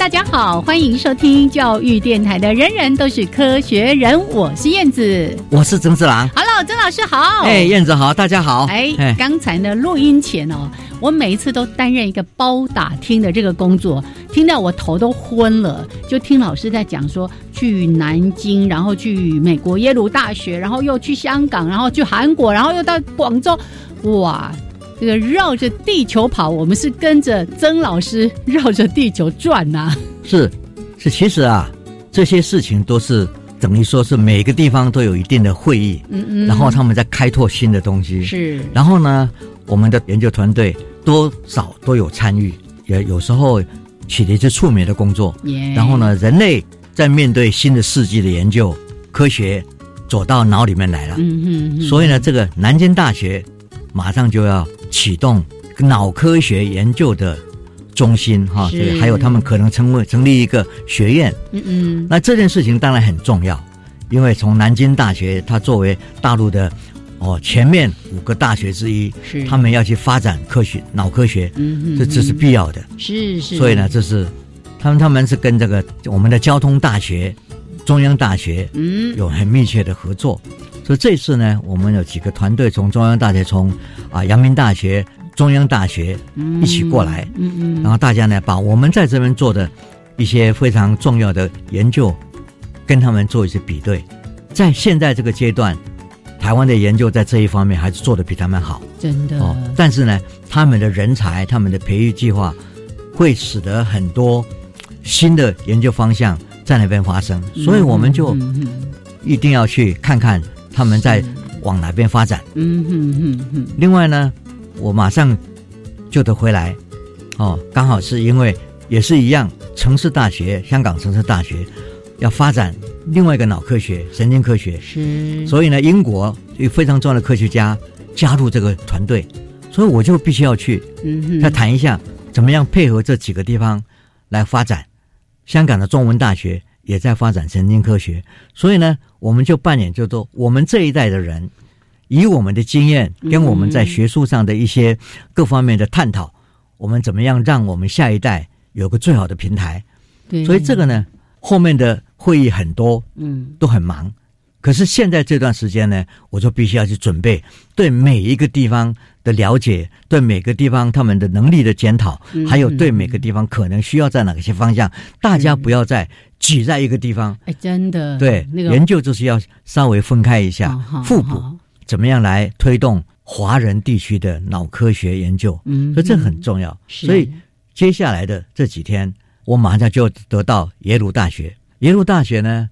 大家好，欢迎收听教育电台的《人人都是科学人》，我是燕子，我是曾志郎。Hello，曾老师好。哎，燕子好，大家好。哎，刚才呢，录音前哦，我每一次都担任一个包打听的这个工作，听到我头都昏了，就听老师在讲说去南京，然后去美国耶鲁大学，然后又去香港，然后去韩国，然后又到广州，哇！这个绕着地球跑，我们是跟着曾老师绕着地球转呐。是，是，其实啊，这些事情都是等于说是每个地方都有一定的会议，嗯嗯，然后他们在开拓新的东西，是。然后呢，我们的研究团队多少都有参与，也有时候起了一些触媒的工作。然后呢，人类在面对新的世纪的研究，科学走到脑里面来了。嗯嗯。所以呢，这个南京大学马上就要。启动脑科学研究的中心，哈，这个还有他们可能成为成立一个学院，嗯嗯，那这件事情当然很重要，因为从南京大学，它作为大陆的哦前面五个大学之一，是。他们要去发展科学脑科学，嗯嗯，这这是必要的，是是，所以呢，这是他们他们是跟这个我们的交通大学、中央大学，嗯，有很密切的合作。所以这次呢，我们有几个团队从中央大学、从啊阳明大学、中央大学一起过来，嗯嗯，然后大家呢把我们在这边做的一些非常重要的研究，跟他们做一些比对，在现在这个阶段，台湾的研究在这一方面还是做的比他们好，真的。哦。但是呢，他们的人才、他们的培育计划，会使得很多新的研究方向在那边发生，所以我们就一定要去看看。他们在往哪边发展？另外呢，我马上就得回来，哦，刚好是因为也是一样，城市大学，香港城市大学要发展另外一个脑科学、神经科学，是。所以呢，英国有非常重要的科学家加入这个团队，所以我就必须要去，嗯，再谈一下怎么样配合这几个地方来发展。香港的中文大学。也在发展神经科学，所以呢，我们就扮演，就说我们这一代的人，以我们的经验跟我们在学术上的一些各方面的探讨，我们怎么样让我们下一代有个最好的平台？对，所以这个呢，后面的会议很多，嗯，都很忙。可是现在这段时间呢，我就必须要去准备对每一个地方的了解，对每个地方他们的能力的检讨，还有对每个地方可能需要在哪些方向，大家不要再挤在一个地方。哎，真的，对，那个研究就是要稍微分开一下，互补，怎么样来推动华人地区的脑科学研究？嗯，所以这很重要。所以接下来的这几天，我马上就得到耶鲁大学。耶鲁大学呢，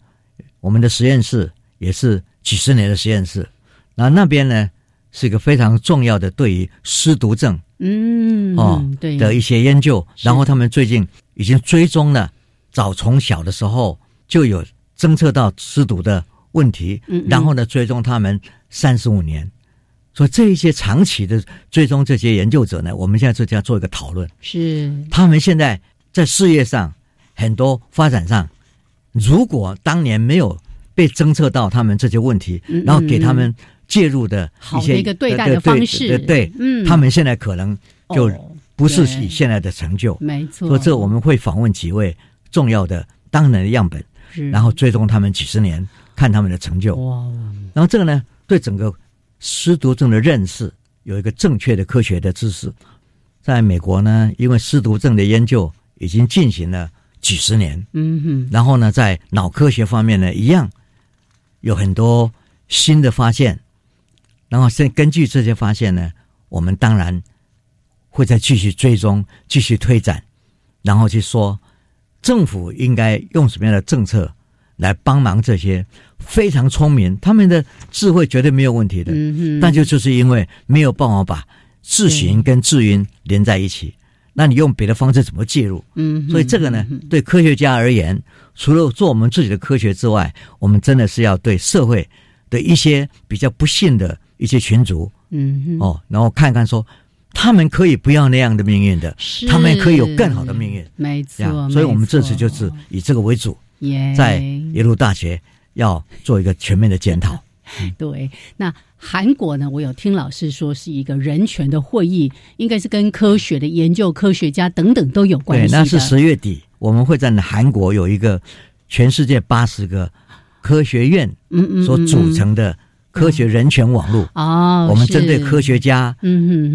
我们的实验室。也是几十年的实验室，那那边呢是一个非常重要的对于失毒症，嗯，哦，对的一些研究。然后他们最近已经追踪了，早从小的时候就有侦测到失毒的问题，嗯然后呢追踪他们三十五年。所以这一些长期的追踪这些研究者呢，我们现在就这样做一个讨论。是他们现在在事业上很多发展上，如果当年没有被侦测到他们这些问题，然后给他们介入的一些一个对待的方式，对，嗯，他们现在可能就不是以现在的成就。没错。所以这我们会访问几位重要的当年的样本，然后追踪他们几十年，看他们的成就。哇！然后这个呢，对整个。失独症的认识有一个正确的科学的知识，在美国呢，因为失独症的研究已经进行了几十年，嗯哼，然后呢，在脑科学方面呢，一样有很多新的发现，然后现根据这些发现呢，我们当然会再继续追踪、继续推展，然后去说政府应该用什么样的政策。来帮忙这些非常聪明，他们的智慧绝对没有问题的，但就就是因为没有办法把自行跟智云连在一起，那你用别的方式怎么介入？嗯，所以这个呢，对科学家而言，除了做我们自己的科学之外，我们真的是要对社会的一些比较不幸的一些群族，嗯，哦，然后看看说，他们可以不要那样的命运的，他们可以有更好的命运，没错，所以我们这次就是以这个为主。在耶鲁大学要做一个全面的检讨。对，那韩国呢？我有听老师说是一个人权的会议，应该是跟科学的研究、科学家等等都有关系。对，那是十月底，我们会在韩国有一个全世界八十个科学院所组成的科学人权网络哦。我们针对科学家、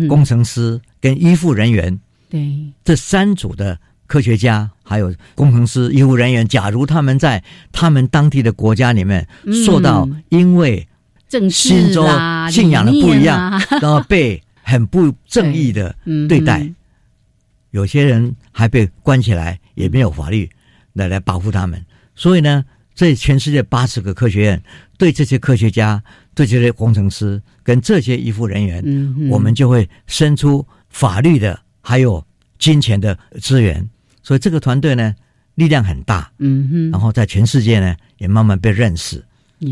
工程师跟医护人员，对这三组的。科学家还有工程师、医护人员，假如他们在他们当地的国家里面受到因为心中信仰的不一样，然后被很不正义的对。待，有些人还被关起来，也没有法律来来保护他们。所以呢，这全世界八十个科学院对这些科学家、对这些工程师跟这些医护人员，我们就会伸出法律的还有金钱的资源。所以这个团队呢，力量很大，嗯哼，然后在全世界呢也慢慢被认识，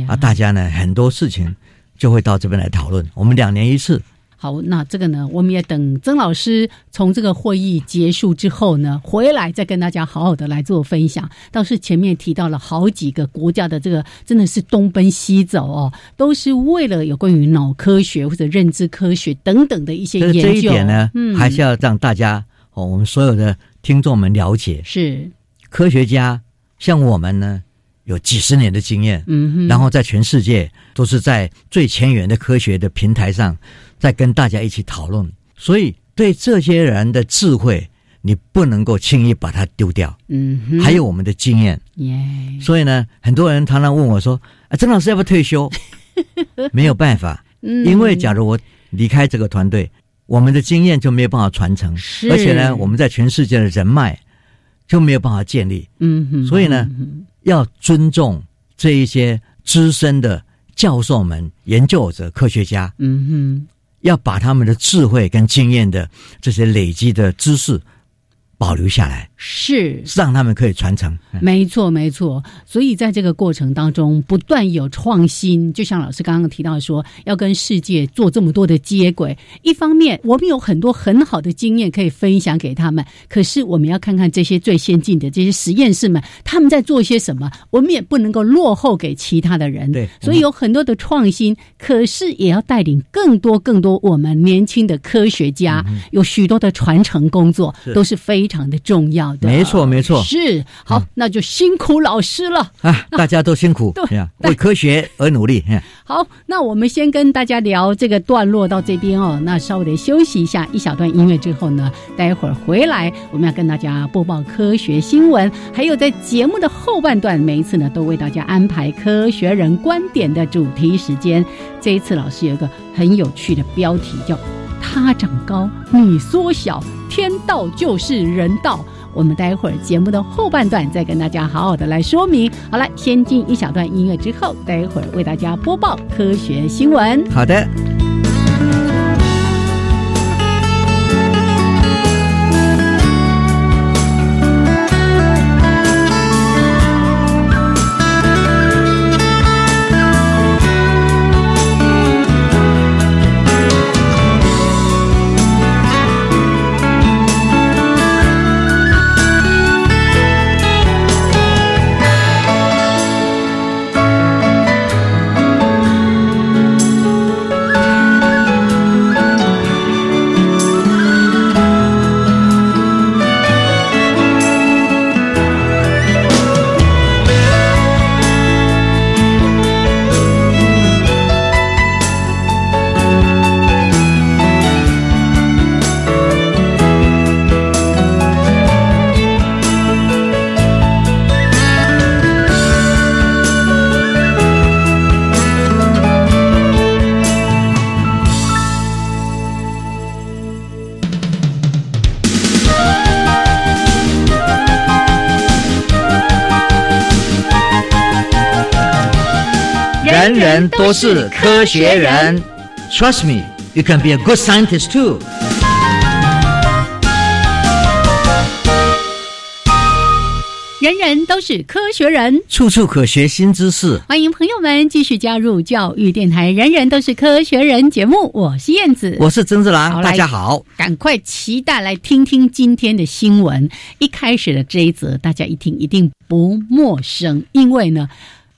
啊，大家呢很多事情就会到这边来讨论。我们两年一次。好，那这个呢，我们也等曾老师从这个会议结束之后呢，回来再跟大家好好的来做分享。倒是前面提到了好几个国家的这个真的是东奔西走哦，都是为了有关于脑科学或者认知科学等等的一些研究。这一点呢，嗯，还是要让大家哦，我们所有的。听众们了解是科学家，像我们呢，有几十年的经验，嗯哼，然后在全世界都是在最前沿的科学的平台上，在跟大家一起讨论。所以对这些人的智慧，你不能够轻易把它丢掉，嗯哼，还有我们的经验，耶。所以呢，很多人常常问我说：“啊，曾老师要不要退休？” 没有办法，因为假如我离开这个团队。我们的经验就没有办法传承，而且呢，我们在全世界的人脉就没有办法建立。嗯哼，所以呢，要尊重这一些资深的教授们、研究者、科学家。嗯哼，要把他们的智慧跟经验的这些累积的知识。保留下来是让他们可以传承，没错没错。所以在这个过程当中，不断有创新。就像老师刚刚提到说，要跟世界做这么多的接轨。一方面，我们有很多很好的经验可以分享给他们，可是我们要看看这些最先进的这些实验室们，他们在做些什么。我们也不能够落后给其他的人。对，所以有很多的创新，可是也要带领更多更多我们年轻的科学家，有许多的传承工作都是非。非常的重要的，没错没错，是好，那就辛苦老师了啊！大家都辛苦，对，为科学而努力。好，那我们先跟大家聊这个段落到这边哦，那稍微的休息一下，一小段音乐之后呢，待会儿回来我们要跟大家播报科学新闻，还有在节目的后半段，每一次呢都为大家安排科学人观点的主题时间。这一次老师有一个很有趣的标题叫。他长高，你缩小，天道就是人道。我们待会儿节目的后半段再跟大家好好的来说明。好了，先进一小段音乐之后，待会儿为大家播报科学新闻。好的。都是科学人。Trust me, you can be a good scientist too. 人人都是科学人，处处可学新知识。欢迎朋友们继续加入教育电台《人人都是科学人》节目。我是燕子，我是曾志郎，大家好，赶快期待来听听今天的新闻。一开始的这一则，大家一听一定不陌生，因为呢，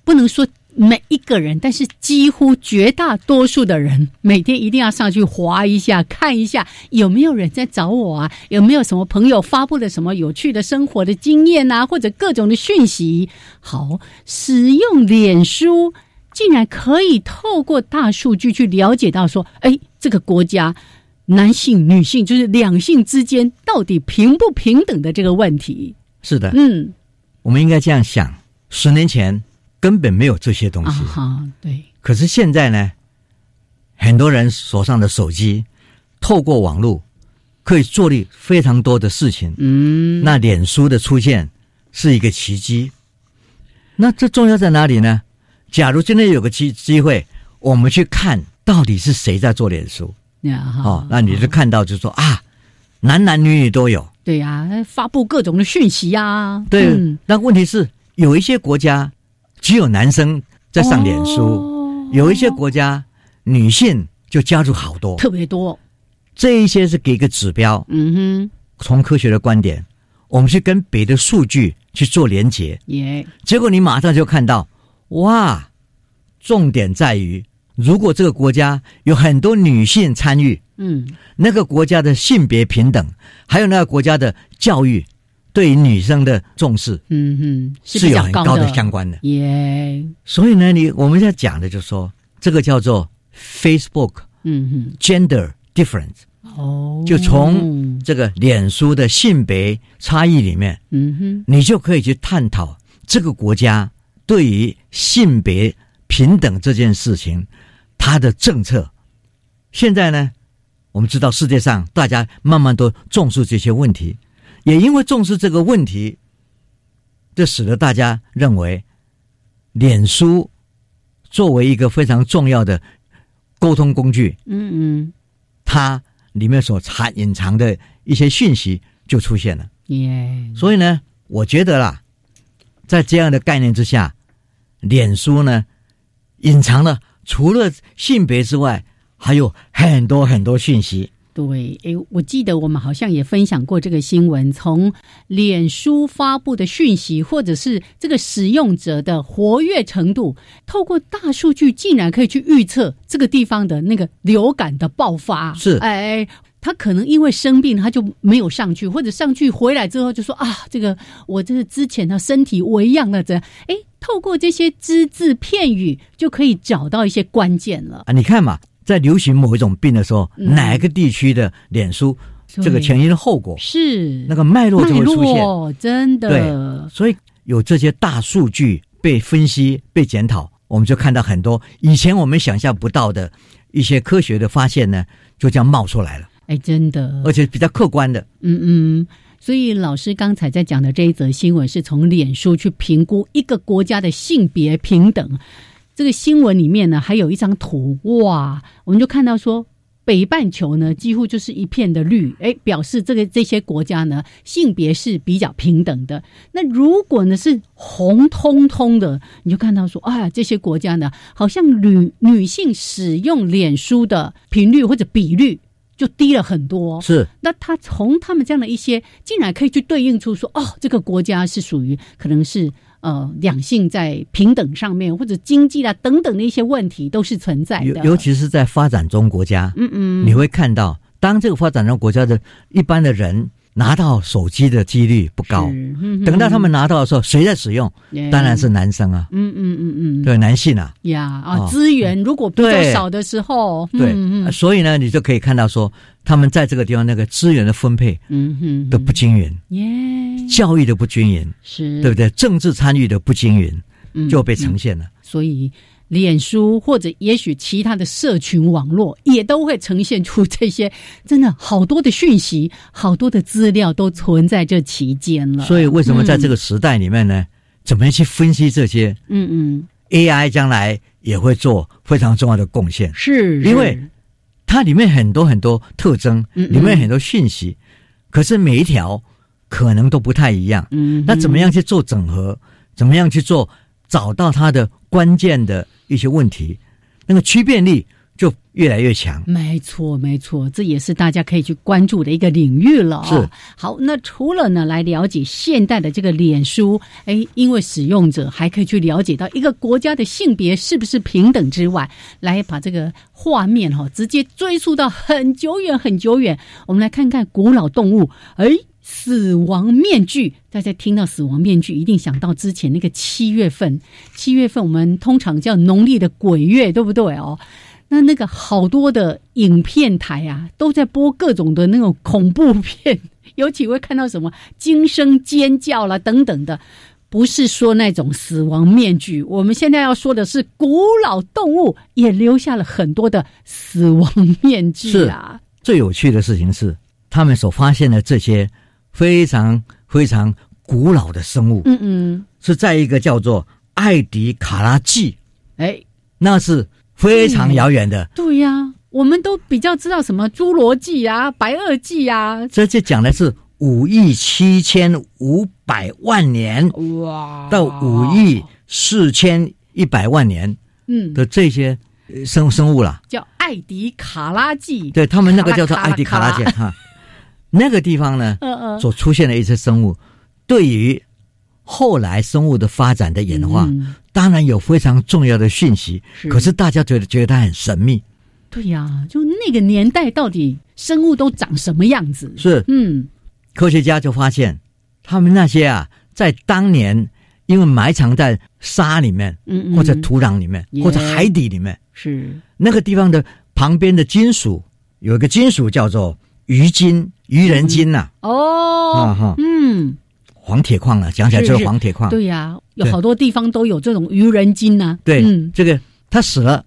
不能说。每一个人，但是几乎绝大多数的人，每天一定要上去划一下，看一下有没有人在找我啊？有没有什么朋友发布了什么有趣的生活的经验啊，或者各种的讯息？好，使用脸书竟然可以透过大数据去了解到说，哎，这个国家男性、女性就是两性之间到底平不平等的这个问题。是的，嗯，我们应该这样想：十年前。根本没有这些东西。啊，对。可是现在呢，很多人手上的手机，透过网络可以做力非常多的事情。嗯，那脸书的出现是一个奇迹。那这重要在哪里呢？假如今天有个机机会，我们去看到底是谁在做脸书。哦，那你就看到就说啊，男男女女都有。对呀，发布各种的讯息呀。对，那问题是有一些国家。只有男生在上脸书，有一些国家女性就加入好多，特别多。这一些是给个指标。嗯哼，从科学的观点，我们去跟别的数据去做连接。耶，结果你马上就看到，哇！重点在于，如果这个国家有很多女性参与，嗯，那个国家的性别平等，还有那个国家的教育。对于女生的重视，嗯哼，是有很高的相关的。耶，所以呢，你我们在讲的就是说，这个叫做 Facebook，嗯哼，gender difference，哦，就从这个脸书的性别差异里面，嗯哼，你就可以去探讨这个国家对于性别平等这件事情，它的政策。现在呢，我们知道世界上大家慢慢都重视这些问题。也因为重视这个问题，这使得大家认为，脸书作为一个非常重要的沟通工具，嗯嗯，它里面所藏隐藏的一些讯息就出现了。耶，所以呢，我觉得啦，在这样的概念之下，脸书呢，隐藏了除了性别之外，还有很多很多讯息。对，诶，我记得我们好像也分享过这个新闻，从脸书发布的讯息，或者是这个使用者的活跃程度，透过大数据，竟然可以去预测这个地方的那个流感的爆发。是，哎，他可能因为生病，他就没有上去，或者上去回来之后就说啊，这个我这个之前的身体为样了，这，哎，透过这些只字片语，就可以找到一些关键了啊！你看嘛。在流行某一种病的时候，哪个地区的脸书这个前因后果是那个脉络就会出现，真的。对，所以有这些大数据被分析、被检讨，我们就看到很多以前我们想象不到的一些科学的发现呢，就这样冒出来了。哎，真的，而且比较客观的。嗯嗯，所以老师刚才在讲的这一则新闻，是从脸书去评估一个国家的性别平等。这个新闻里面呢，还有一张图，哇，我们就看到说，北半球呢几乎就是一片的绿，哎，表示这个这些国家呢性别是比较平等的。那如果呢是红彤彤的，你就看到说，啊，这些国家呢好像女女性使用脸书的频率或者比率就低了很多。是，那他从他们这样的一些，竟然可以去对应出说，哦，这个国家是属于可能是。呃，两性在平等上面，或者经济啊等等的一些问题，都是存在的。尤其是在发展中国家，嗯嗯，你会看到，当这个发展中国家的一般的人。拿到手机的几率不高，等到他们拿到的时候，谁在使用？当然是男生啊。嗯嗯嗯嗯，对，男性啊。呀啊，资源如果比较少的时候，对，所以呢，你就可以看到说，他们在这个地方那个资源的分配，嗯哼，都不均匀。耶，教育的不均匀，是对不对？政治参与的不均匀，就被呈现了。所以。脸书或者也许其他的社群网络也都会呈现出这些真的好多的讯息，好多的资料都存在这期间了。所以为什么在这个时代里面呢？怎么样去分析这些？嗯嗯，AI 将来也会做非常重要的贡献，是因为它里面很多很多特征，里面很多讯息，可是每一条可能都不太一样。嗯，那怎么样去做整合？怎么样去做？找到它的关键的一些问题，那个区变力。就越来越强，没错，没错，这也是大家可以去关注的一个领域了。是好，那除了呢，来了解现代的这个脸书，哎，因为使用者还可以去了解到一个国家的性别是不是平等之外，来把这个画面哈直接追溯到很久远很久远。我们来看看古老动物，哎，死亡面具。大家听到死亡面具，一定想到之前那个七月份，七月份我们通常叫农历的鬼月，对不对哦？那那个好多的影片台啊，都在播各种的那种恐怖片，尤其会看到什么惊声尖叫啦等等的，不是说那种死亡面具。我们现在要说的是，古老动物也留下了很多的死亡面具啊。最有趣的事情是，他们所发现的这些非常非常古老的生物，嗯嗯，是在一个叫做艾迪卡拉纪，哎，那是。非常遥远的，对呀，我们都比较知道什么侏罗纪啊、白垩纪啊，这就讲的是五亿七千五百万年哇，到五亿四千一百万年，嗯。的这些生生物了，叫艾迪卡拉纪，对他们那个叫做艾迪卡拉纪哈，那个地方呢，嗯嗯，所出现的一些生物，对于后来生物的发展的演化。当然有非常重要的讯息，可是大家觉得觉得它很神秘。对呀，就那个年代到底生物都长什么样子？是，嗯，科学家就发现，他们那些啊，在当年因为埋藏在沙里面，嗯，或者土壤里面，或者海底里面，是。那个地方的旁边的金属有一个金属叫做鱼金、鱼人金呐。哦，啊哈，嗯。黄铁矿啊，讲起来就是黄铁矿。对呀，有好多地方都有这种愚人金呐。对，这个他死了，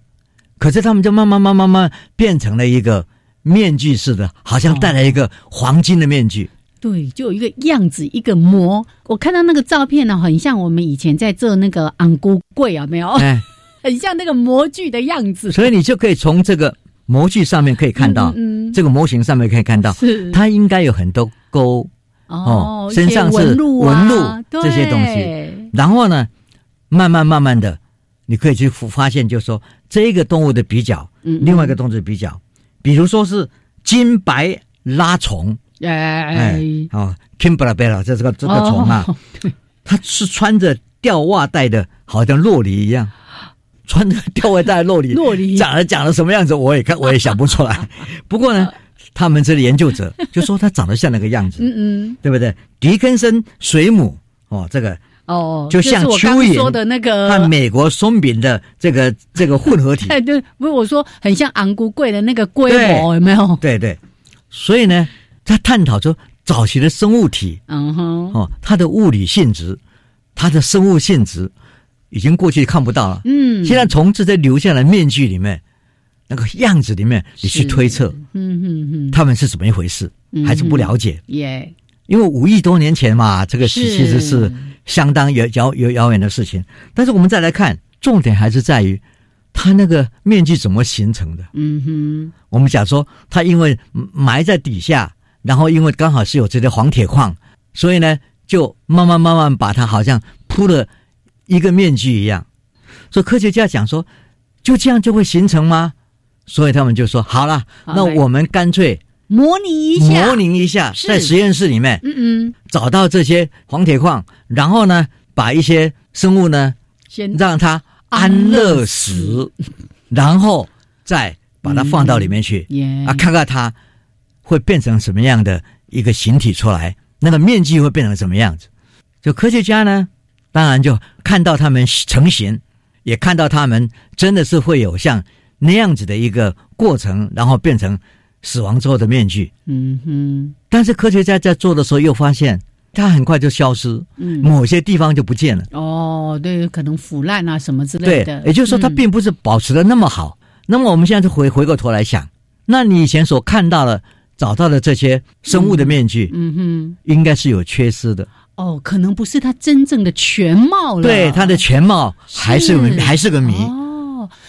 可是他们就慢慢慢慢慢变成了一个面具似的，好像戴了一个黄金的面具。对，就有一个样子，一个模。我看到那个照片呢，很像我们以前在做那个昂菇柜啊，没有？哎，很像那个模具的样子。所以你就可以从这个模具上面可以看到，嗯，这个模型上面可以看到，是它应该有很多沟。哦，身上是纹路这些东西，然后呢，慢慢慢慢的，你可以去发现，就是说这个动物的比较，嗯，另外一个动物的比较，比如说是金白拉虫，哎，哦，Kimberella 这这个这个虫啊，它是穿着吊袜带的，好像洛梨一样，穿着吊袜带洛里，洛梨长得长得什么样子，我也看我也想不出来，不过呢。他们这个研究者 就说他长得像那个样子，嗯嗯，对不对？迪根森水母哦，这个哦，就像蚯蚓说的那个和美国松饼的这个 这个混合体，哎对，不是我说很像昂古贵的那个规模，有没有？对对，所以呢，他探讨出早期的生物体，嗯哼，哦，它的物理性质，它的生物性质已经过去看不到了，嗯，现在从这些留下来面具里面。那个样子里面，你去推测，嗯嗯嗯，他们是怎么一回事，还是不了解？耶，因为五亿多年前嘛，这个其实是相当遥遥遥遥远的事情。但是我们再来看，重点还是在于它那个面具怎么形成的。嗯哼，我们讲说，它因为埋在底下，然后因为刚好是有这些黄铁矿，所以呢，就慢慢慢慢把它好像铺了一个面具一样。所以科学家讲说，就这样就会形成吗？所以他们就说好了，那我们干脆模拟一下，模拟一下，在实验室里面，嗯嗯，找到这些黄铁矿，然后呢，把一些生物呢，先让它安乐死，然后再把它放到里面去，啊，看看它会变成什么样的一个形体出来，那个面积会变成什么样子？就科学家呢，当然就看到他们成型，也看到他们真的是会有像。那样子的一个过程，然后变成死亡之后的面具。嗯哼。但是科学家在做的时候又发现，它很快就消失，嗯，某些地方就不见了。哦，对，可能腐烂啊什么之类的。对，也就是说，它并不是保持的那么好。那么我们现在就回回过头来想，那你以前所看到的、找到的这些生物的面具，嗯哼，应该是有缺失的。哦，可能不是它真正的全貌了。对，它的全貌还是还是个谜。哦。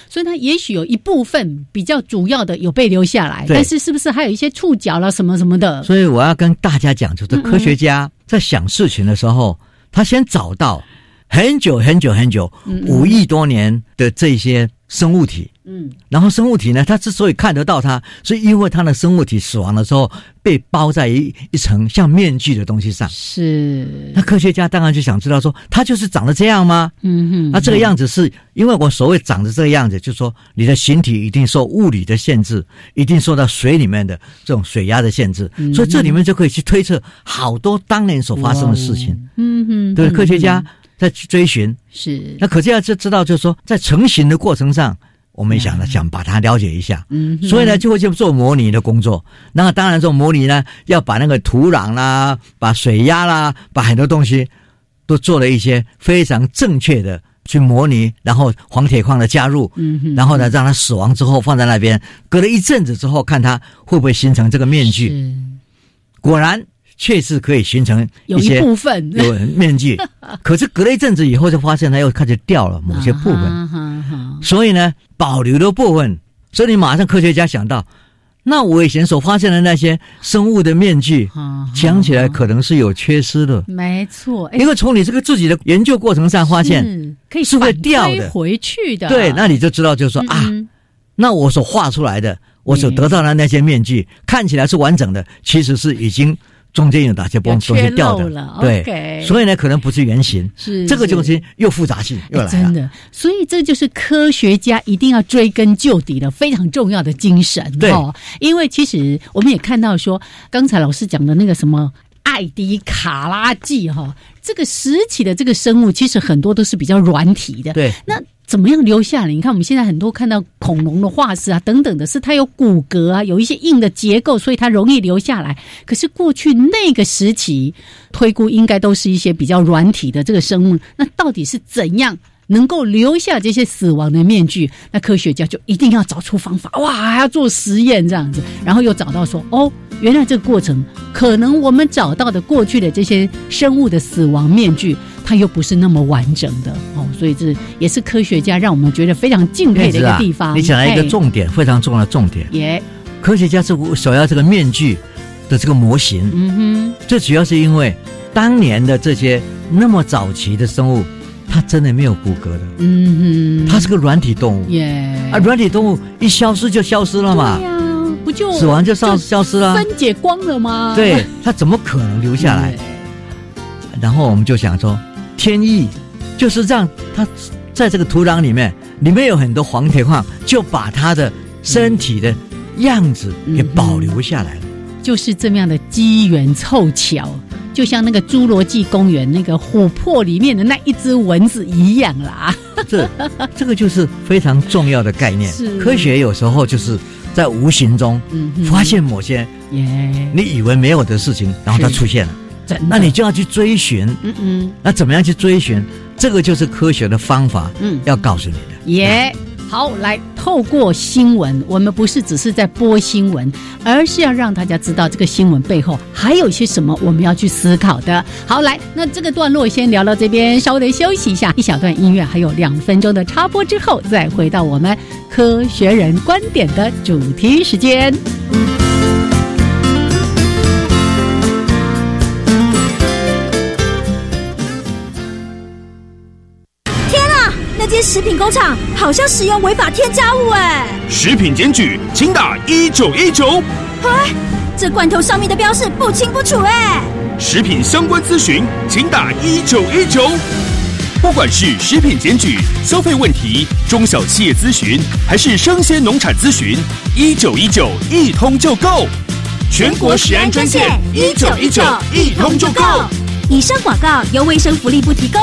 所以它也许有一部分比较主要的有被留下来，但是是不是还有一些触角了什么什么的？所以我要跟大家讲，就是科学家在想事情的时候，他先找到很久很久很久五亿多年的这些生物体。嗯，然后生物体呢，它之所以看得到它，是因为它的生物体死亡的时候被包在一一层像面具的东西上。是，那科学家当然就想知道说，它就是长得这样吗？嗯哼，那这个样子是因为我所谓长得这个样子，就是说你的形体一定受物理的限制，一定受到水里面的这种水压的限制，所以这里面就可以去推测好多当年所发生的事情。嗯哼，对，科学家在去追寻。是，那可是要知知道，就是说在成型的过程上。我们想呢，想把它了解一下，嗯，所以呢，就会去做模拟的工作。那当然，做模拟呢，要把那个土壤啦、把水压啦、把很多东西都做了一些非常正确的去模拟，然后黄铁矿的加入，嗯，然后呢，让它死亡之后放在那边，隔了一阵子之后，看它会不会形成这个面具。果然。确实可以形成有一部分有面具，可是隔了一阵子以后，就发现它又开始掉了某些部分。所以呢，保留的部分，所以你马上科学家想到，那我以前所发现的那些生物的面具，讲起来可能是有缺失的。没错，因为从你这个自己的研究过程上发现，可以是会掉的回去的。对，那你就知道，就是说啊，那我所画出来的，我所得到的那些面具，看起来是完整的，其实是已经。中间有哪些东西掉的？对，所以呢，可能不是原型。是这个东西又复杂性又来了。真的，所以这就是科学家一定要追根究底的非常重要的精神。对，因为其实我们也看到说，刚才老师讲的那个什么艾迪卡拉纪哈，这个实体的这个生物，其实很多都是比较软体的。对，那。怎么样留下来？你看我们现在很多看到恐龙的化石啊，等等的，是它有骨骼啊，有一些硬的结构，所以它容易留下来。可是过去那个时期，推估应该都是一些比较软体的这个生物。那到底是怎样能够留下这些死亡的面具？那科学家就一定要找出方法，哇，还要做实验这样子，然后又找到说，哦，原来这个过程可能我们找到的过去的这些生物的死亡面具。它又不是那么完整的哦，所以这也是科学家让我们觉得非常敬佩的一个地方。你讲了一个重点，非常重要的重点。耶，科学家是首要这个面具的这个模型。嗯哼，这主要是因为当年的这些那么早期的生物，它真的没有骨骼的。嗯哼，它是个软体动物。耶，啊，软体动物一消失就消失了嘛。对呀，不就死亡就消消失了，分解光了吗？对，它怎么可能留下来？然后我们就想说。天意就是让它在这个土壤里面，里面有很多黄铁矿，就把它的身体的样子给保留下来了。就是这么样的机缘凑巧，就像那个侏罗纪公园那个琥珀里面的那一只蚊子一样啦。这这个就是非常重要的概念。科学有时候就是在无形中发现某些你以为没有的事情，然后它出现了。那你就要去追寻，嗯嗯，那怎么样去追寻？这个就是科学的方法，嗯，要告诉你的。耶，好，来透过新闻，我们不是只是在播新闻，而是要让大家知道这个新闻背后还有些什么我们要去思考的。好，来，那这个段落先聊到这边，稍微的休息一下，一小段音乐，还有两分钟的插播之后，再回到我们科学人观点的主题时间。食品工厂好像使用违法添加物哎！食品检举，请打一九一九。哎，这罐头上面的标示不清不楚哎！食品相关咨询，请打一九一九。不管是食品检举、消费问题、中小企业咨询，还是生鲜农产咨询，一九一九一通就够。全国食安专线一九一九一通就够。以上广告由卫生福利部提供。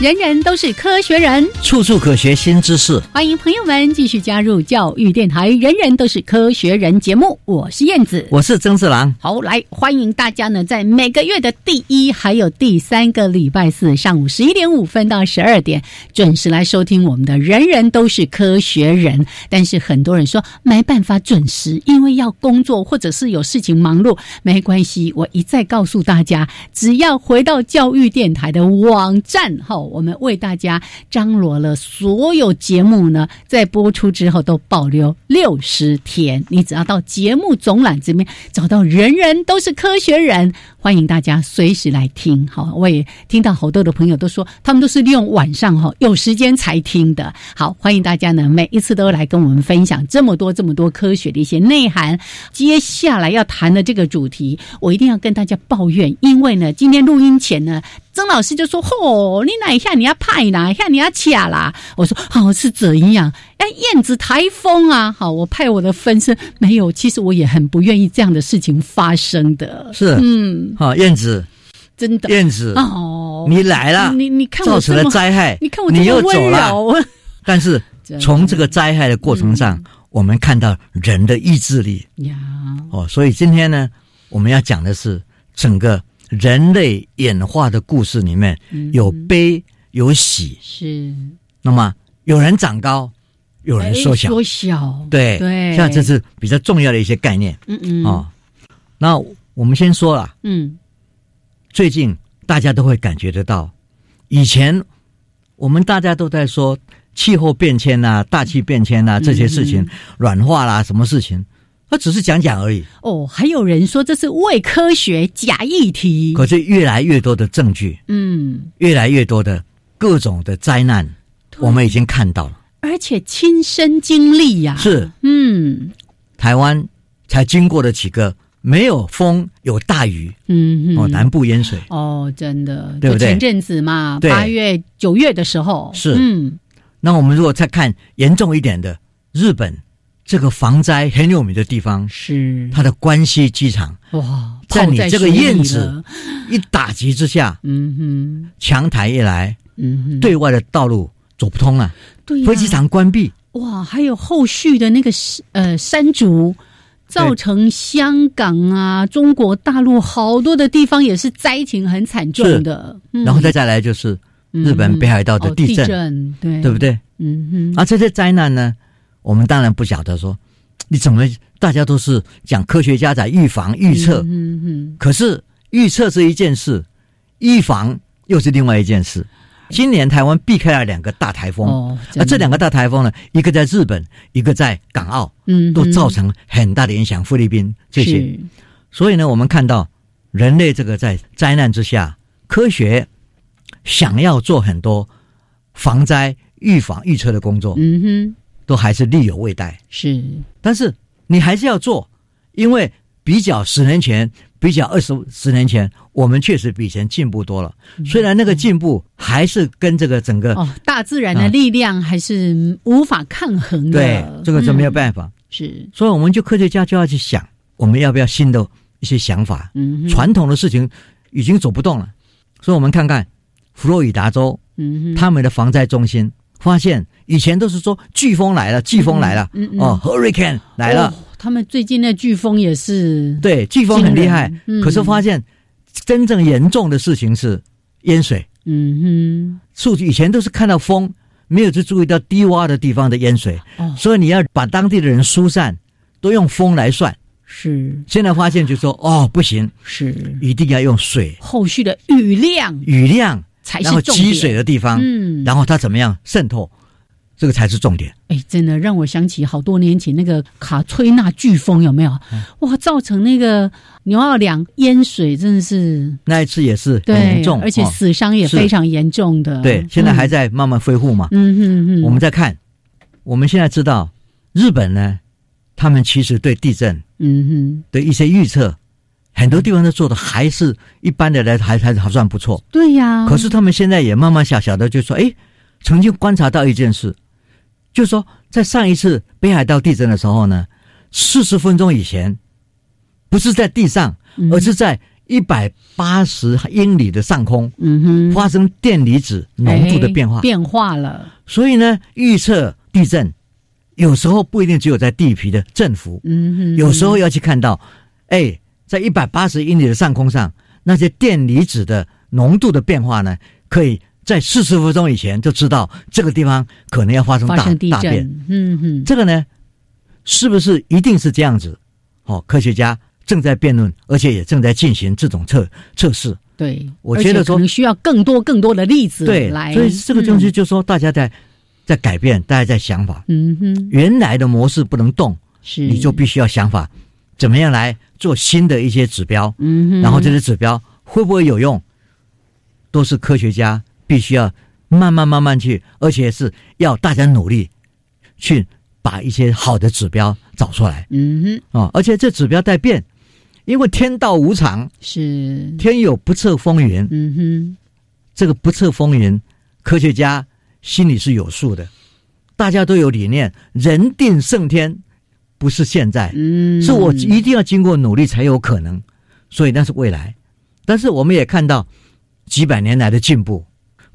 人人都是科学人，处处可学新知识。欢迎朋友们继续加入教育电台。人人都是科学人节目，我是燕子，我是曾志郎。好，来欢迎大家呢，在每个月的第一还有第三个礼拜四上午十一点五分到十二点，准时来收听我们的《人人都是科学人》。但是很多人说没办法准时，因为要工作或者是有事情忙碌。没关系，我一再告诉大家，只要回到教育电台的网站，哈。我们为大家张罗了所有节目呢，在播出之后都保留六十天。你只要到节目总览这边找到“人人都是科学人”，欢迎大家随时来听。好，我也听到好多的朋友都说，他们都是利用晚上哈有时间才听的。好，欢迎大家呢每一次都来跟我们分享这么多这么多科学的一些内涵。接下来要谈的这个主题，我一定要跟大家抱怨，因为呢，今天录音前呢。曾老师就说：“嚯，你哪一下你要派哪一下你要卡啦？”我说：“好是怎样？哎，燕子台风啊！好，我派我的分身没有。其实我也很不愿意这样的事情发生的。是，嗯，好，燕子，真的，燕子哦，你来了，你你看我造成了灾害，你看我你又走了。但是 从这个灾害的过程上，我们看到人的意志力呀。哦，所以今天呢，我们要讲的是整个。人类演化的故事里面有悲有喜，是。那么有人长高，有人缩小，缩小，对对，像这是比较重要的一些概念。嗯嗯啊，那我们先说了，嗯，最近大家都会感觉得到，以前我们大家都在说气候变迁啊、大气变迁啊这些事情，软化啦，什么事情。他只是讲讲而已。哦，还有人说这是伪科学假议题。可是越来越多的证据，嗯，越来越多的各种的灾难，我们已经看到了，而且亲身经历呀。是，嗯，台湾才经过了几个没有风有大雨，嗯，哦，南部淹水，哦，真的，对不对？前阵子嘛，八月九月的时候。是，嗯，那我们如果再看严重一点的日本。这个防灾很有名的地方是。它的关西机场哇，在你这个燕子一打击之下，嗯哼，强台一来，嗯哼，对外的道路走不通了，对，飞机场关闭，哇，还有后续的那个呃山竹，造成香港啊、中国大陆好多的地方也是灾情很惨重的，然后再再来就是日本北海道的地震，对，对不对？嗯哼，啊，这些灾难呢？我们当然不晓得说，你怎么大家都是讲科学家在预防预测，嗯嗯，可是预测是一件事，预防又是另外一件事。今年台湾避开了两个大台风，而这两个大台风呢，一个在日本，一个在港澳，嗯，都造成很大的影响。菲律宾这些，所以呢，我们看到人类这个在灾难之下，科学想要做很多防灾、预防、预测的工作，嗯哼。都还是力有未逮，是，但是你还是要做，因为比较十年前，比较二十十年前，我们确实比以前进步多了。虽然那个进步还是跟这个整个哦大自然的力量还是无法抗衡的，对，这个就没有办法。是，所以我们就科学家就要去想，我们要不要新的一些想法？嗯，传统的事情已经走不动了，所以我们看看佛罗里达州嗯，他们的防灾中心发现，以前都是说飓风来了，飓风来了，嗯嗯嗯哦，hurricane 来了，哦他们最近那飓风也是，对，飓风很厉害，嗯。可是发现真正严重的事情是淹水。嗯哼。数据以前都是看到风，没有去注意到低洼的地方的淹水，哦，所以你要把当地的人疏散，都用风来算。是。现在发现就说哦，不行，是，一定要用水、后续的雨量雨量，才然后是。积水的地方，嗯，然后它怎么样渗透，这个才是重点。哎，真的让我想起好多年前那个卡崔娜飓风，有没有？嗯哇，造成那个牛二良淹水，真的是那一次也是很对严，重，而且哦死伤也非常严重的。对，现在还在慢慢恢复嘛。嗯嗯嗯，我们再看，我们现在知道日本呢，他们其实对地震嗯哼的一些预测，很多地方都做的还是一般的来还还还算不错。哼，对呀。可是他们现在也慢慢小小的就说，哎，曾经观察到一件事，就是说在上一次北海道地震的时候呢，四十分钟以前，不是在地上，嗯而是在一百八十英里的上空嗯哼，发生电离子浓度的变化哎。变化了。所以呢，预测地震有时候不一定只有在地皮的振幅，嗯哼，有时候要去看到，哎，在一百八十英里的上空上，那些电离子的浓度的变化呢，可以在四十分钟以前就知道这个地方可能要发生大地大变。震。嗯哼，这个呢，是不是一定是这样子？哦，科学家正在辩论，而且也正在进行这种测测试。对，我觉得可能需要更多更多的例子对，来。所以这个东西嗯就说大家在、在改变，大家在想法，嗯哼，原来的模式不能动，是你就必须要想法，怎么样来做新的一些指标，嗯哼，然后这些指标会不会有用，都是科学家必须要慢慢慢慢去，而且是要大家努力去把一些好的指标找出来。嗯哼。啊、而且这指标在变，因为天道无常，是。天有不测风云，嗯哼。这个不测风云，科学家心里是有数的，大家都有理念，人定胜天，不是现在，嗯，是我一定要经过努力才有可能，所以那是未来。但是我们也看到几百年来的进步，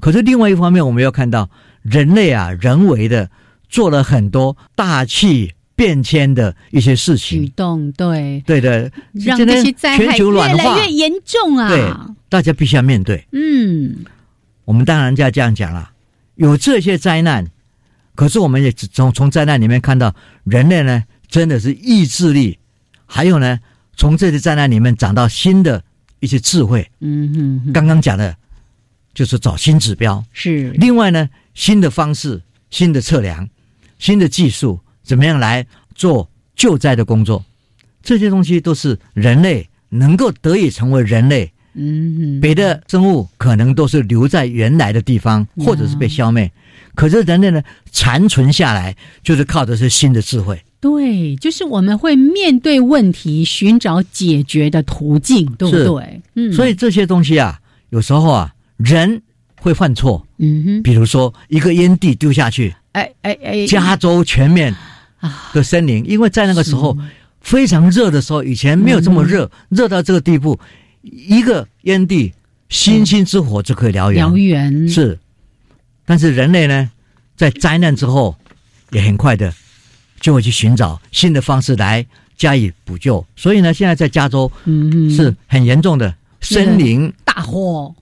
可是另外一方面，我们要看到人类啊，人为的做了很多大气变迁的一些事情举。动，对，对的，让现在这些灾全害越来越严重啊。对大家必须要面对。嗯，我们当然就要这样讲了，有这些灾难，可是我们也从从灾难里面看到人类呢，真的是意志力，还有呢，从这些灾难里面长到新的一些智慧。嗯哼哼，刚刚讲的，就是找新指标，是另外呢，新的方式、新的测量、新的技术，怎么样来做救灾的工作？这些东西都是人类能够得以成为人类。嗯哼，别的生物可能都是留在原来的地方，嗯或者是被消灭。可是人类呢，残存下来就是靠的是新的智慧。对，就是我们会面对问题，寻找解决的途径，对不对？嗯，所以这些东西啊，有时候啊，人会犯错。嗯哼，比如说，一个烟蒂丢下去，哎哎哎，加州全面啊，的森林，因为在那个时候非常热的时候，以前没有这么热，热到这个地步，一个烟蒂星星之火就可以燎原。燎原。是，但是人类呢，在灾难之后，也很快的就会去寻找新的方式来加以补救。所以呢，现在在加州嗯哼。是很严重的。森林大火，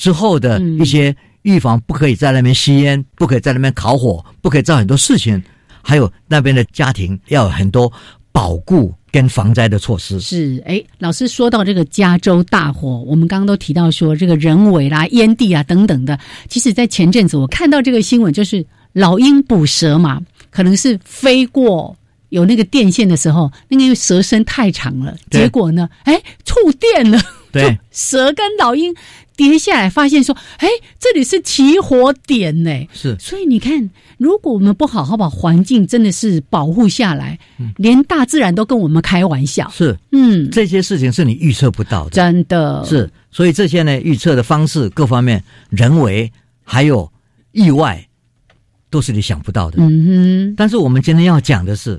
之后的一些预防，不可以在那边吸烟，不可以在那边烤火，不可以做很多事情，还有那边的家庭要有很多保护跟防灾的措施。是，哎，老师说到这个加州大火，我们刚刚都提到说这个人为啦、烟蒂啊等等的。其实，在前阵子我看到这个新闻，就是老鹰捕蛇嘛，可能是飞过有那个电线的时候，那个蛇身太长了，对结果呢，哎，触电了，对，蛇跟老鹰跌下来，发现说，哎，这里是起火点呢。是所以你看，如果我们不好好把环境真的是保护下来，嗯连大自然都跟我们开玩笑。是，嗯，这些事情是你预测不到的。真的是，所以这些呢，预测的方式各方面，人为还有意外，都是你想不到的。嗯哼但是我们今天要讲的是，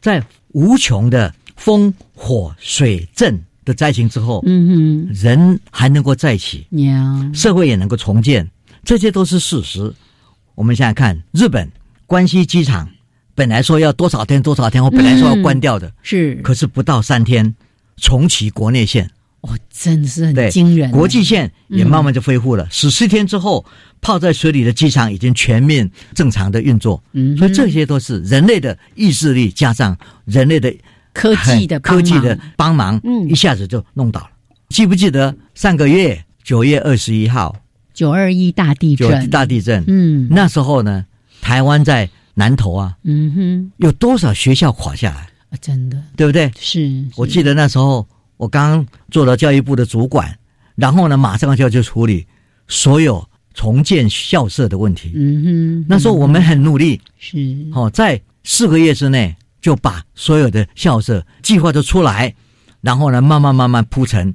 在无穷的风、火、水、震的灾情之后哼，，嗯人还能够再起，呀，社会也能够重建，这些都是事实。我们现在看，日本关西机场本来说要多少天多少天，我本来说要关掉的，是，可是不到三天重启国内线。哦，真的是很惊人。国际线也慢慢就恢复了，十四天之后，泡在水里的机场已经全面正常的运作。嗯，所以这些都是人类的意志力加上人类的科技的科技的帮忙，嗯，一下子就弄倒了。记不记得上个月九月二十一号九二一大地震？大地震，嗯，那时候呢，台湾在南投啊，嗯哼，有多少学校垮下来啊？真的，对不对？是我记得那时候。我刚做了教育部的主管，然后呢，马上就要去处理所有重建校舍的问题。嗯哼，那时候我们很努力，是哦，在四个月之内就把所有的校舍计划都出来，然后呢，慢慢慢慢铺成。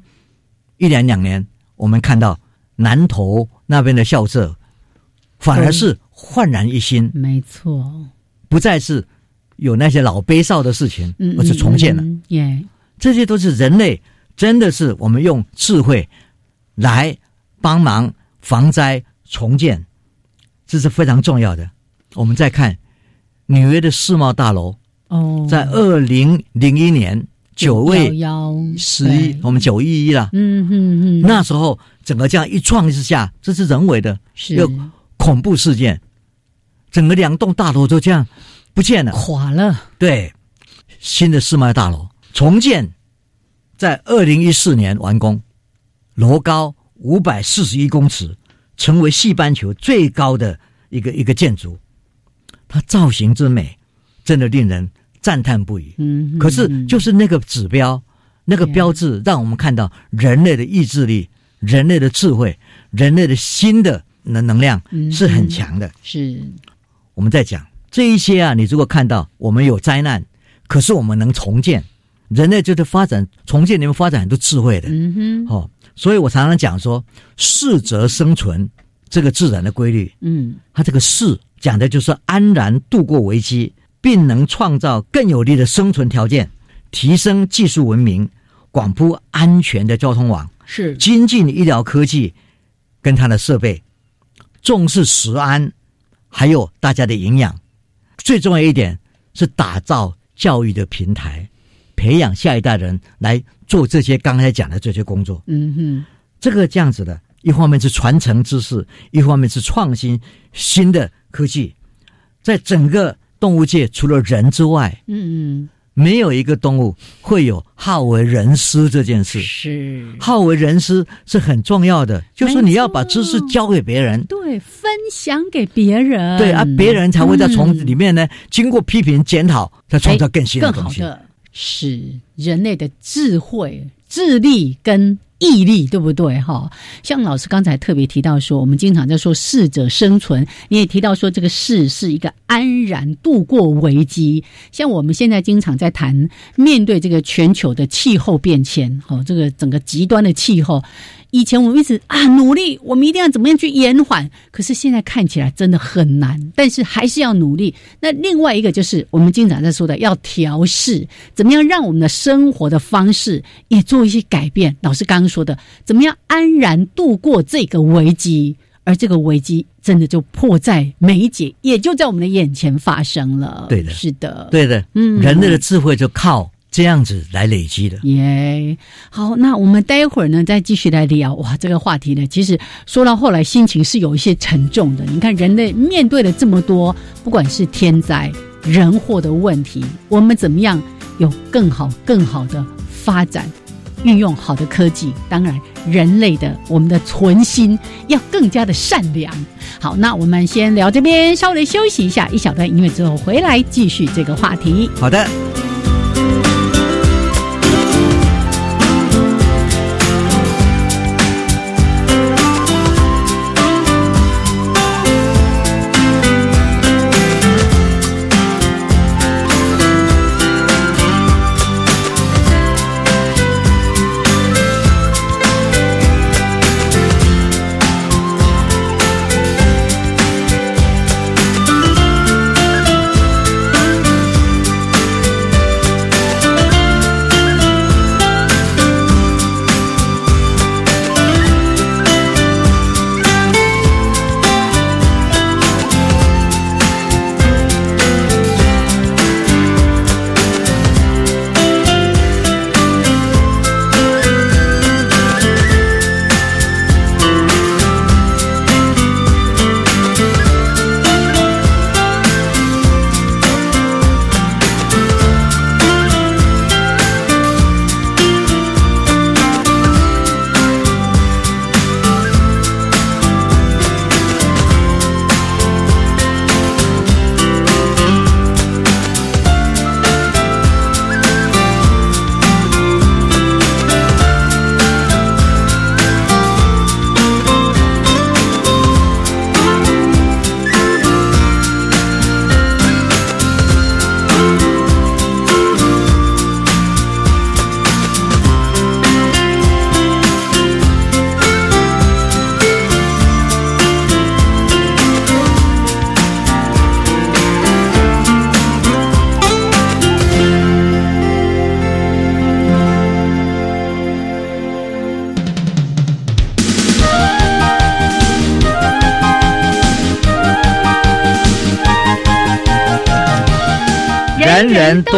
一年两年，我们看到南投那边的校舍反而是焕然一新。没错，不再是有那些老悲少的事情，而是重建了。耶。这些都是人类，真的是我们用智慧来帮忙防灾重建，这是非常重要的。我们再看纽约的世贸大楼哦，在二零零一年九月十一，我们九一一了，嗯嗯嗯，那时候整个这样一撞之下，这是人为的，是。恐怖事件，整个两栋大楼就这样不见了，垮了。对，新的世贸大楼。重建在二零一四年完工，楼高五百四十一公尺，成为西半球最高的一个一个建筑。它造型之美，真的令人赞叹不已。嗯，可是就是那个指标，那个标志，让我们看到人类的意志力、人类的智慧、人类的新的能能量是很强的。是，我们在讲这一些啊，你如果看到我们有灾难，可是我们能重建。人类就是发展重建，里面发展很多智慧的，嗯哼，哦，所以我常常讲说，适者生存这个自然的规律，嗯，它这个适讲的就是安然度过危机，并能创造更有利的生存条件，提升技术文明，广铺安全的交通网，是精进医疗科技跟它的设备，重视食安，还有大家的营养，最重要一点是打造教育的平台。培养下一代人来做这些刚才讲的这些工作。嗯哼，这个这样子的，一方面是传承知识，一方面是创新新的科技，在整个动物界，除了人之外，嗯嗯，没有一个动物会有好为人师这件事。是好为人师是很重要的，就是你要把知识教给别人，对，分享给别人，对啊，别人才会在从里面呢，经过批评检讨，再创造更新的东西。是人类的智慧、智力跟毅力，对不对？哈，像老师刚才特别提到说，我们经常在说适者生存，你也提到说，这个适是一个安然度过危机。像我们现在经常在谈，面对这个全球的气候变迁，哈，这个整个极端的气候。以前我们一直啊努力，我们一定要怎么样去延缓？可是现在看起来真的很难，但是还是要努力。那另外一个就是我们经常在说的，要调试，怎么样让我们的生活的方式也做一些改变？老师刚刚说的，怎么样安然度过这个危机？而这个危机真的就迫在眉睫，也就在我们的眼前发生了。对的，是的，对的，嗯，人类的智慧就靠。这样子来累积的耶，好，那我们待会儿呢再继续来聊哇，这个话题呢，其实说到后来心情是有一些沉重的。你看，人类面对了这么多，不管是天灾人祸的问题，我们怎么样有更好、更好的发展，运用好的科技？当然，人类的我们的存心要更加的善良。好，那我们先聊这边，稍微休息一下，一小段音乐之后回来继续这个话题。好的。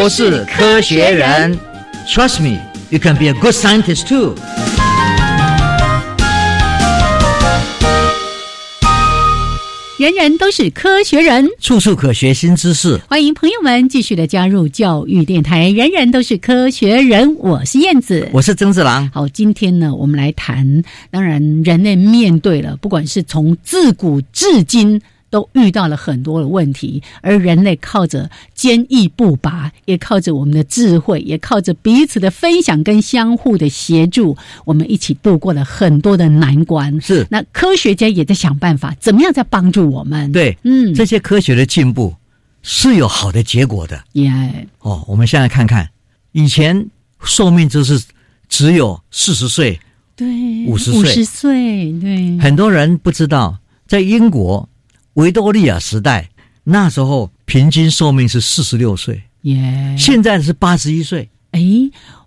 都是科学人。Trust me, you can be a good scientist too. 人人都是科学人，处处可学新知识。欢迎朋友们继续的加入教育电台。人人都是科学人，我是燕子，我是曾志郎。好，今天呢，我们来谈，当然，人类面对了，不管是从自古至今。都遇到了很多的问题，而人类靠着坚毅不拔，也靠着我们的智慧，也靠着彼此的分享跟相互的协助，我们一起度过了很多的难关。是，那科学家也在想办法，怎么样在帮助我们？对，嗯，这些科学的进步是有好的结果的。耶，哦，我们现在看看，以前寿命就是只有四十岁，对，五十岁，五十岁，对，很多人不知道，在英国。维多利亚时代，那时候平均寿命是四十六岁，耶，现在是八十一岁。哎，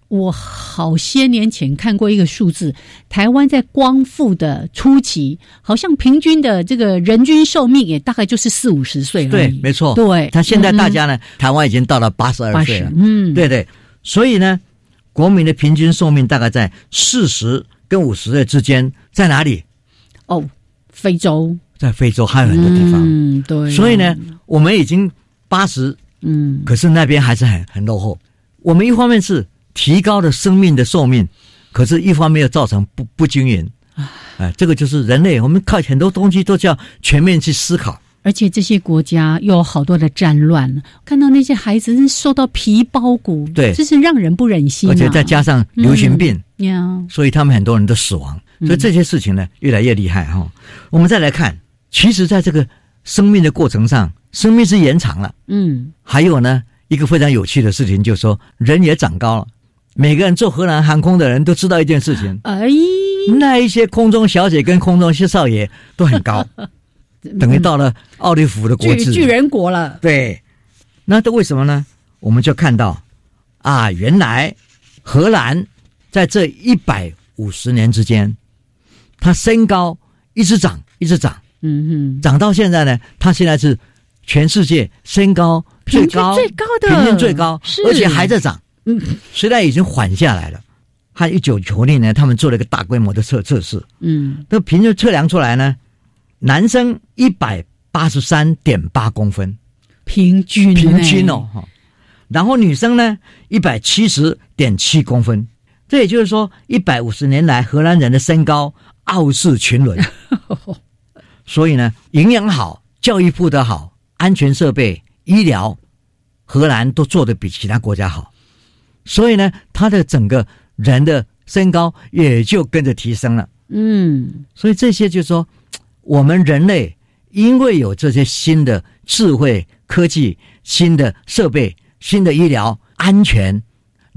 我好些年前看过一个数字，台湾在光复的初期，好像平均的这个人均寿命也大概就是四五十岁了。对，没错。对，他现在大家呢，台湾已经到了八十二岁了。嗯，对对。所以呢，国民的平均寿命大概在四十跟五十岁之间，在哪里？哦，非洲。在非洲还有很多地方，嗯，对，所以呢，我们已经八十，嗯，可是那边还是很很落后。我们一方面是提高了生命的寿命，可是一方面又造成不不均匀，哎，这个就是人类，我们靠很多东西都叫全面去思考。而且这些国家又有好多的战乱，看到那些孩子受到皮包骨，对，这是让人不忍心。而且再加上流行病，呀，所以他们很多人都死亡。所以这些事情呢，越来越厉害哈。我们再来看。其实，在这个生命的过程上，生命是延长了。嗯，还有呢，一个非常有趣的事情，就是说人也长高了。每个人坐荷兰航空的人都知道一件事情：哎，那一些空中小姐跟空中些少爷都很高，等于到了奥利弗的国巨巨人国了。对，那都为什么呢？我们就看到啊，原来荷兰在这一百五十年之间，它身高一直长，一直长。嗯哼，长到现在呢，他现在是全世界身高最高、最高的平均最高，而且还在涨。嗯，虽然已经缓下来了。他一九九零年，他们做了一个大规模的测测试。嗯，那平均测量出来呢，男生一百八十三点八公分，平均平均哦。然后女生呢，一百七十点七公分。这也就是说，一百五十年来，荷兰人的身高傲视群伦。所以呢，营养好，教育部的好，安全设备、医疗，荷兰都做的比其他国家好。所以呢，他的整个人的身高也就跟着提升了。嗯，所以这些就是说，我们人类因为有这些新的智慧科技、新的设备、新的医疗安全，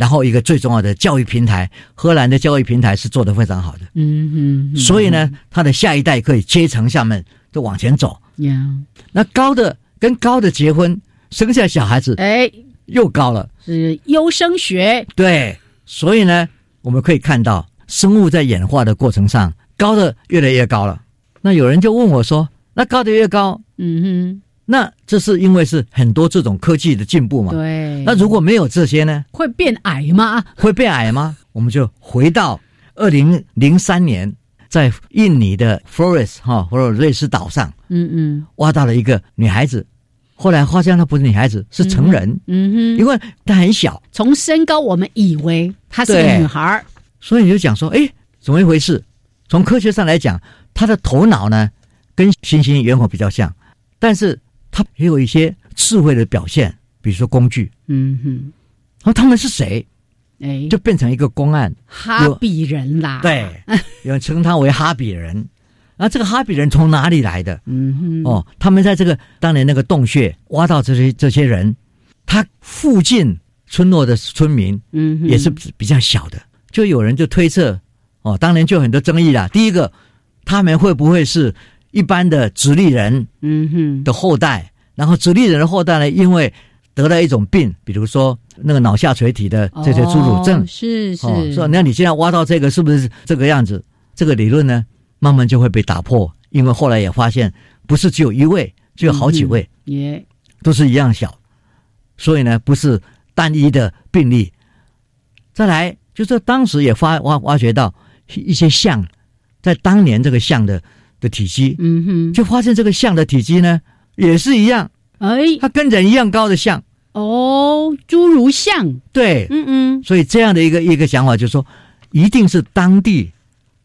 然后一个最重要的教育平台，荷兰的教育平台是做得非常好的。嗯嗯，所以呢，他的下一代可以阶层下面就往前走。呀，那高的跟高的结婚，生下小孩子，哎。又高了，是优生学。对，所以呢，我们可以看到生物在演化的过程上，高的越来越高了。那有人就问我说：“那高的越高，嗯哼，那这是因为是很多这种科技的进步嘛？对。那如果没有这些呢？会变矮吗？会变矮吗？我们就回到二零零三年，在印尼的 Flores 哈或者瑞士岛上，嗯嗯，挖到了一个女孩子。后来发现她不是女孩子，是成人。嗯哼，因为她很小。从身高，我们以为她是个女孩所以你就讲说，哎，怎么一回事？从科学上来讲，她的头脑呢，跟猩猩猿猴比较像，但是她也有一些智慧的表现，比如说工具。嗯哼，然后他们是谁？哎，就变成一个公案，哈比人啦。对，有人称他为哈比人。那这个哈比人从哪里来的？嗯哼，哦，他们在这个当年那个洞穴挖到这些这些人，他附近村落的村民，嗯，也是比较小的，就有人就推测，哦，当年就很多争议啦。第一个，他们会不会是一般的直立人，嗯哼的后代？然后直立人的后代呢，因为得了一种病，比如说那个脑下垂体的这些侏儒症，是是，说那你现在挖到这个是不是这个样子？这个理论呢？慢慢就会被打破，因为后来也发现，不是只有一位，就有好几位，也都是一样小，所以呢，不是单一的病例。再来，就是当时也发挖挖掘到一些像，在当年这个像的的体积，嗯哼，就发现这个象的体积呢也是一样，哎，它跟人一样高的象。哦，侏儒象，对，嗯嗯，所以这样的一个一个想法，就是说，一定是当地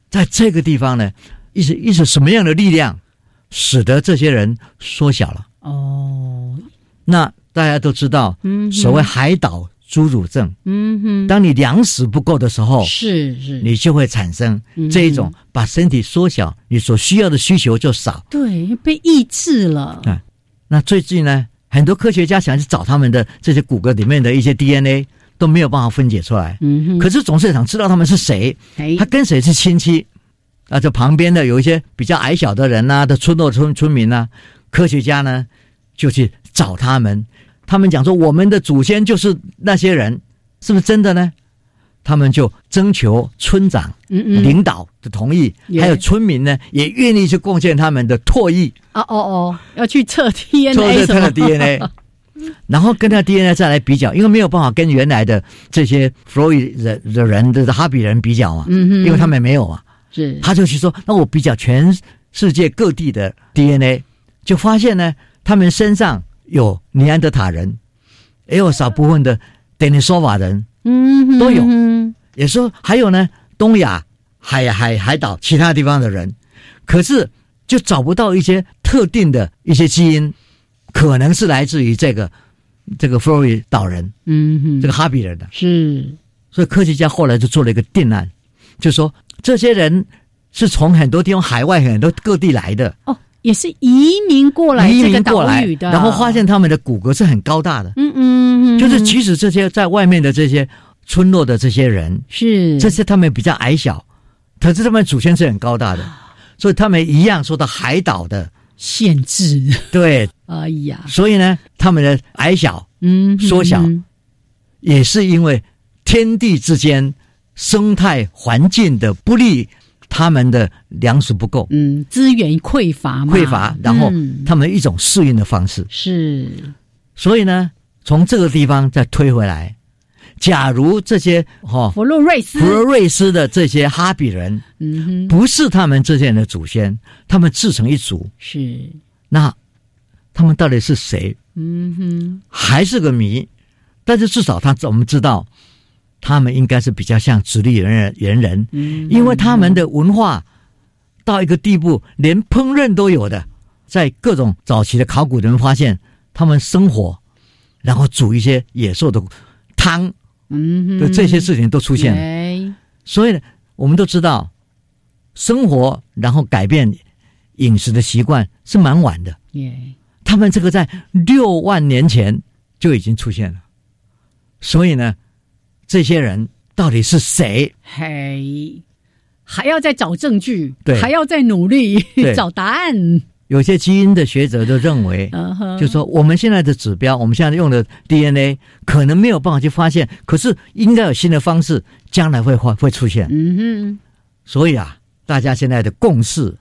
在这个地方呢，一是一是什么样的力量，使得这些人缩小了。哦，那大家都知道，嗯所谓海岛侏儒症，嗯哼，当你粮食不够的时候，是是，你就会产生嗯这一种把身体缩小，你所需要的需求就少。对被抑制了，啊那最近呢，很多科学家想去找他们的这些骨骼里面的一些 DNA，都没有办法分解出来。嗯哼，可是总是想知道他们是谁，哎他，跟谁是亲戚。啊，这旁边的有一些比较矮小的人呐、的村落村村民呐、科学家呢就去找他们。他们讲说，我们的祖先就是那些人，是不是真的呢？他们就征求村长、嗯嗯，领导的同意，也。还有村民呢，也愿意去贡献他们的唾液，啊哦哦，要去测 DNA 什么？这他的 DNA，然后跟他 DNA 再来比较，因为没有办法跟原来的这些弗洛伊人的人的哈比人比较嘛，嗯嗯，因为他们没有啊。是。他就去说，那我比较全世界各地的 DNA，就发现呢，他们身上有尼安德塔人，也有少部分的德尼索瓦人，嗯哼都有。嗯也说还有呢东亚海海海岛其他地方的人，可是就找不到一些特定的一些基因，可能是来自于这个这个弗洛伊岛人，嗯哼，这个哈比人的。是。所以科学家后来就做了一个定案，就说这些人是从很多地方海外很多各地来的，哦，也是移民过来移民过来然后发现他们的骨骼是很高大的，嗯嗯，嗯就是即使这些在外面的这些村落的这些人，是。这些他们比较矮小，可是他们祖先是很高大的，所以他们一样受到海岛的。限制，对，哎呀，所以呢，他们的矮小嗯，缩小嗯也是因为天地之间生态环境的不利，他们的粮食不够。嗯，资源匮乏嘛，匮乏，然后嗯。他们一种适应的方式。是。所以呢，从这个地方再推回来，假如这些哈、弗洛瑞斯，弗洛瑞斯的这些哈比人嗯哼，不是他们这些人的祖先，他们自成一族，是，那他们到底是谁，嗯哼，还是个谜。但是至少他我们知道，他们应该是比较像直立人人猿人，嗯，因为他们的文化到一个地步，连烹饪都有的。在各种早期的考古人发现，他们生火，然后煮一些野兽的汤嗯哼，的这些事情都出现了。哎所以呢，我们都知道，生活然后改变饮食的习惯是蛮晚的。耶，他们这个在六万年前就已经出现了。所以呢，这些人到底是谁？嘿，还要再找证据，对。还要再努力 找答案，有些基因的学者就认为，就说我们现在的指标，我们现在用的 DNA 可能没有办法去发现，可是应该有新的方式，将来会会会出现。嗯哼。所以啊，大家现在的共识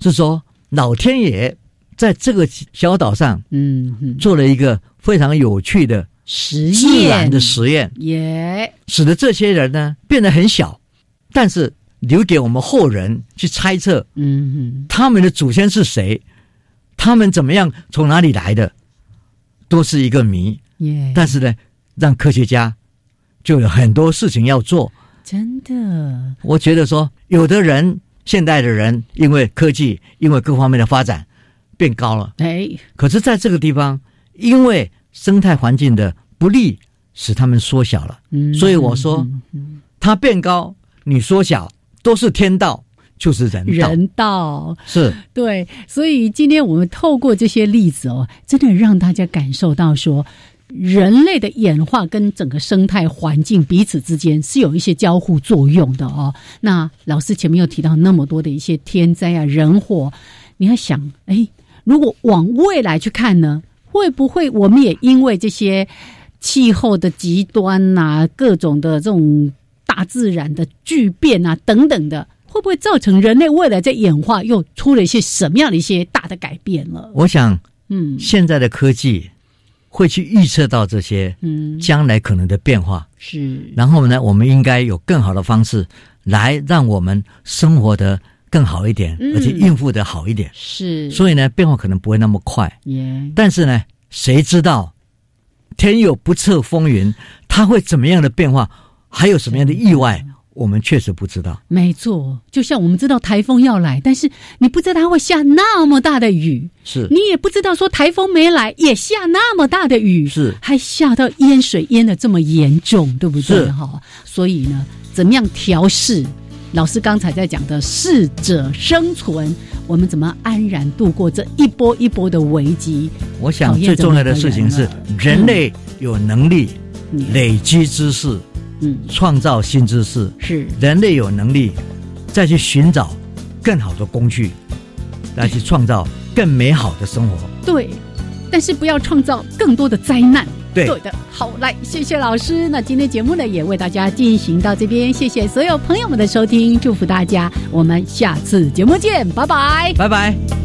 是说，老天爷在这个小岛上哼，嗯哼，做了一个非常有趣的实自然验的实验，耶，使得这些人呢变得很小，但是留给我们后人去猜测嗯他们的祖先是谁，他们怎么样，从哪里来的，都是一个谜。耶，但是呢，让科学家就有很多事情要做。真的，我觉得说，有的人现代的人因为科技，因为各方面的发展变高了，哎，可是在这个地方，因为生态环境的不利，使他们缩小了。嗯所以我说，它变高，你缩小，都是天道，就是人道。人道。是对，所以今天我们透过这些例子哦，真的让大家感受到说，人类的演化跟整个生态环境彼此之间是有一些交互作用的哦。那老师前面又提到那么多的一些天灾啊、人祸，你要想，哎，如果往未来去看呢，会不会我们也因为这些气候的极端呐、各种的这种大自然的巨变啊等等的，会不会造成人类未来在演化又出了一些什么样的一些大的改变了？我想嗯，现在的科技会去预测到这些嗯，将来可能的变化，是，然后呢，我们应该有更好的方式来让我们生活的更好一点，嗯而且应付的好一点。是，所以呢，变化可能不会那么快，耶，但是呢，谁知道天有不测风云，它会怎么样的变化，还有什么样的意外，我们确实不知道。没错，就像我们知道台风要来，但是你不知道它会下那么大的雨，是你也不知道说台风没来也下那么大的雨，是还下到淹水淹的这么严重，对不对？是哈，所以呢，怎么样调试？老师刚才在讲的适者生存，我们怎么安然度过这一波一波的危机？我想最重要的事情是，人类有能力嗯累积知识，嗯，创造新知识，是人类有能力再去寻找更好的工具，来去创造更美好的生活。对，但是不要创造更多的灾难。对对的，好，来，谢谢老师。那今天节目呢，也为大家进行到这边，谢谢所有朋友们的收听，祝福大家，我们下次节目见，拜拜。拜拜。